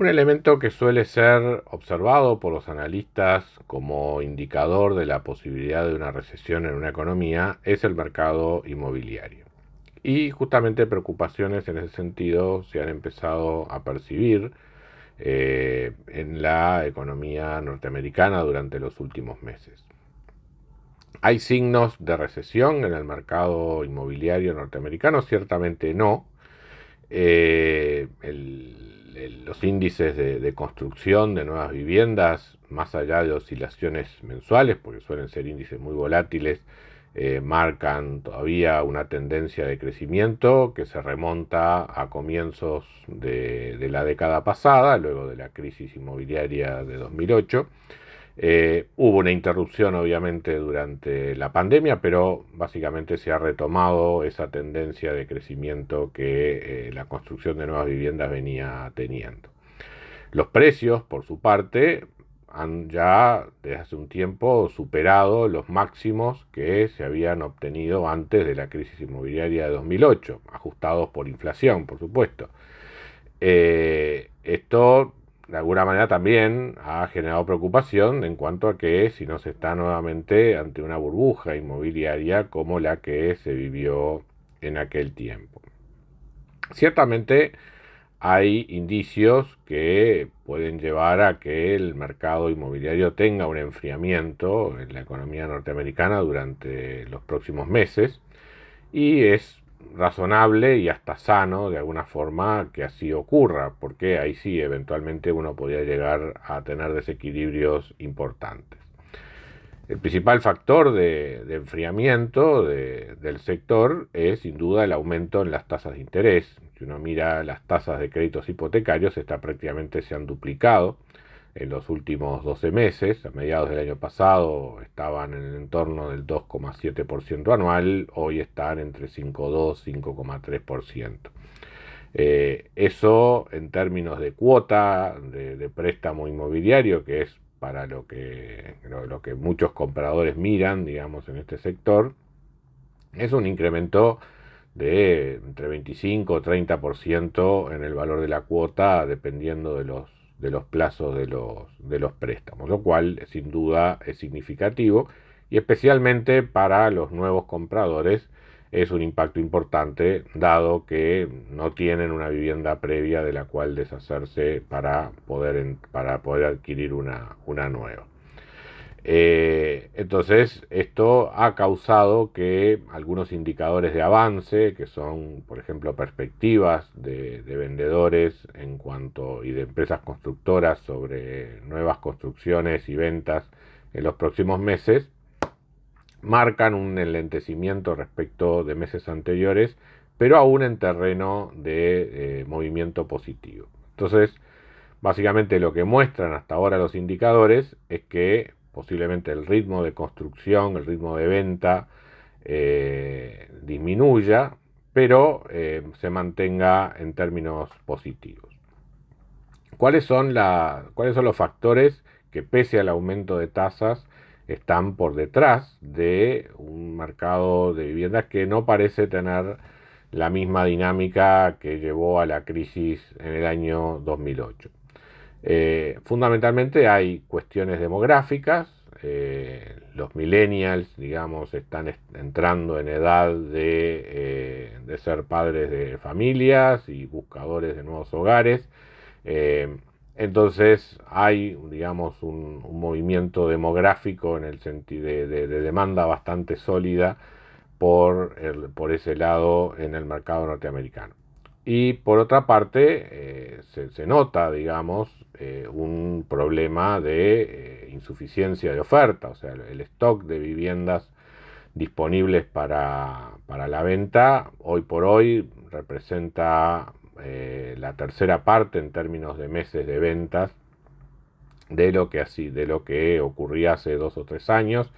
Un elemento que suele ser observado por los analistas como indicador de la posibilidad de una recesión en una economía es el mercado inmobiliario. Y justamente preocupaciones en ese sentido se han empezado a percibir eh, en la economía norteamericana durante los últimos meses. ¿Hay signos de recesión en el mercado inmobiliario norteamericano? Ciertamente no. Eh, los índices de, construcción de nuevas viviendas, más allá de oscilaciones mensuales, porque suelen ser índices muy volátiles, eh, marcan todavía una tendencia de crecimiento que se remonta a comienzos de, de la década pasada, luego de la crisis inmobiliaria de 2008. Eh, hubo una interrupción obviamente durante la pandemia, pero básicamente se ha retomado esa tendencia de crecimiento que eh, la construcción de nuevas viviendas venía teniendo. Los precios, por su parte, han ya desde hace un tiempo superado los máximos que se habían obtenido antes de la crisis inmobiliaria de 2008, ajustados por inflación, por supuesto. Eh, esto de alguna manera también ha generado preocupación en cuanto a que si no se está nuevamente ante una burbuja inmobiliaria como la que se vivió en aquel tiempo. Ciertamente hay indicios que pueden llevar a que el mercado inmobiliario tenga un enfriamiento en la economía norteamericana durante los próximos meses y es razonable y hasta sano de alguna forma que así ocurra, porque ahí sí eventualmente uno podría llegar a tener desequilibrios importantes. El principal factor de, enfriamiento del sector es sin duda el aumento en las tasas de interés. Si uno mira las tasas de créditos hipotecarios, está prácticamente se han duplicado en los últimos 12 meses. A mediados del año pasado estaban en el entorno del 2,7% anual, hoy están entre 5,2 y 5,3%. Eh, eso en términos de cuota de, préstamo inmobiliario, que es para lo que, muchos compradores miran, digamos, en este sector, es un incremento de entre 25 o 30% en el valor de la cuota, dependiendo de los de los plazos de los, de los préstamos, lo cual sin duda es significativo y especialmente para los nuevos compradores es un impacto importante dado que no tienen una vivienda previa de la cual deshacerse para poder, para poder adquirir una, una nueva. Eh, entonces, esto ha causado que algunos indicadores de avance, que son, por ejemplo, perspectivas de, vendedores en cuanto y de empresas constructoras sobre nuevas construcciones y ventas en los próximos meses, marcan un enlentecimiento respecto de meses anteriores, pero aún en terreno de eh, movimiento positivo. Entonces, básicamente lo que muestran hasta ahora los indicadores es que posiblemente el ritmo de construcción, el ritmo de venta eh, disminuya, pero eh, se mantenga en términos positivos. ¿Cuáles son, ¿Cuáles son los factores que pese al aumento de tasas están por detrás de un mercado de viviendas que no parece tener la misma dinámica que llevó a la crisis en el año 2008? Eh, fundamentalmente hay cuestiones demográficas, eh, los millennials, digamos, están entrando en edad eh, de, ser padres de familias y buscadores de nuevos hogares. entonces hay, digamos, un, movimiento demográfico en el sentido de, demanda bastante sólida por, por ese lado en el mercado norteamericano. Y por otra parte, eh, se, nota, digamos, eh, un problema de eh, insuficiencia de oferta, o sea, el stock de viviendas disponibles para, la venta hoy por hoy representa la tercera parte en términos de meses de ventas de lo que así, de lo que ocurría hace dos o tres años.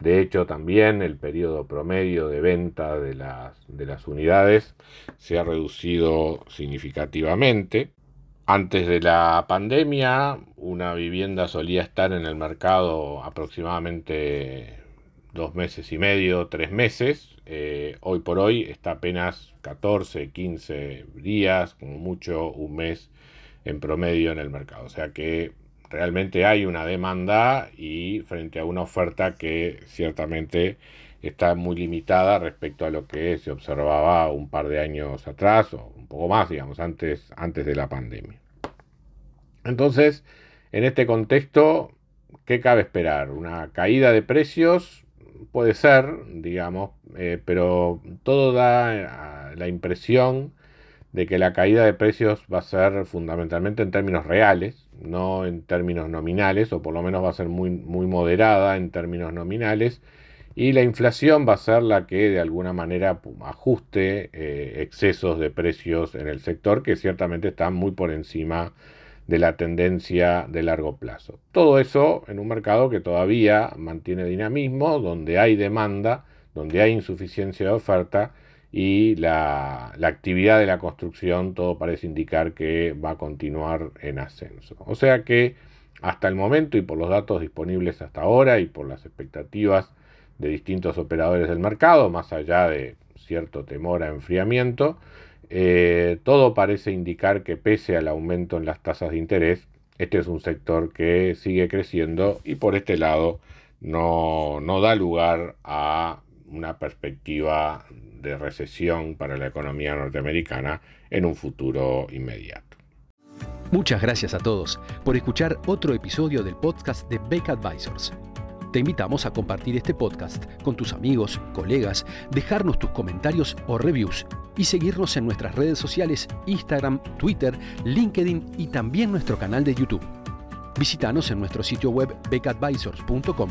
De hecho, también el periodo promedio de venta de las, de las unidades se ha reducido significativamente. Antes de la pandemia, una vivienda solía estar en el mercado aproximadamente dos meses y medio, tres meses. Eh, hoy por hoy está apenas 14, 15 días, como mucho un mes en promedio en el mercado. O sea que realmente hay una demanda y frente a una oferta que ciertamente está muy limitada respecto a lo que se observaba un par de años atrás o un poco más, digamos, antes, antes de la pandemia. Entonces, en este contexto, ¿qué cabe esperar? Una caída de precios puede ser, digamos, eh, pero todo da la impresión de que la caída de precios va a ser fundamentalmente en términos reales, no en términos nominales, o por lo menos va a ser muy, muy moderada en términos nominales, y la inflación va a ser la que de alguna manera ajuste eh, excesos de precios en el sector, que ciertamente están muy por encima de la tendencia de largo plazo. Todo eso en un mercado que todavía mantiene dinamismo, donde hay demanda, donde hay insuficiencia de oferta, y la, actividad de la construcción todo parece indicar que va a continuar en ascenso. O sea que hasta el momento y por los datos disponibles hasta ahora y por las expectativas de distintos operadores del mercado, más allá de cierto temor a enfriamiento, eh, todo parece indicar que pese al aumento en las tasas de interés, este es un sector que sigue creciendo y por este lado no, no da lugar a una perspectiva de recesión para la economía norteamericana en un futuro inmediato. Muchas gracias a todos por escuchar otro episodio del podcast de Beck Advisors. Te invitamos a compartir este podcast con tus amigos, colegas, dejarnos tus comentarios o reviews y seguirnos en nuestras redes sociales Instagram, Twitter, LinkedIn y también nuestro canal de YouTube. Visítanos en nuestro sitio web beckadvisors.com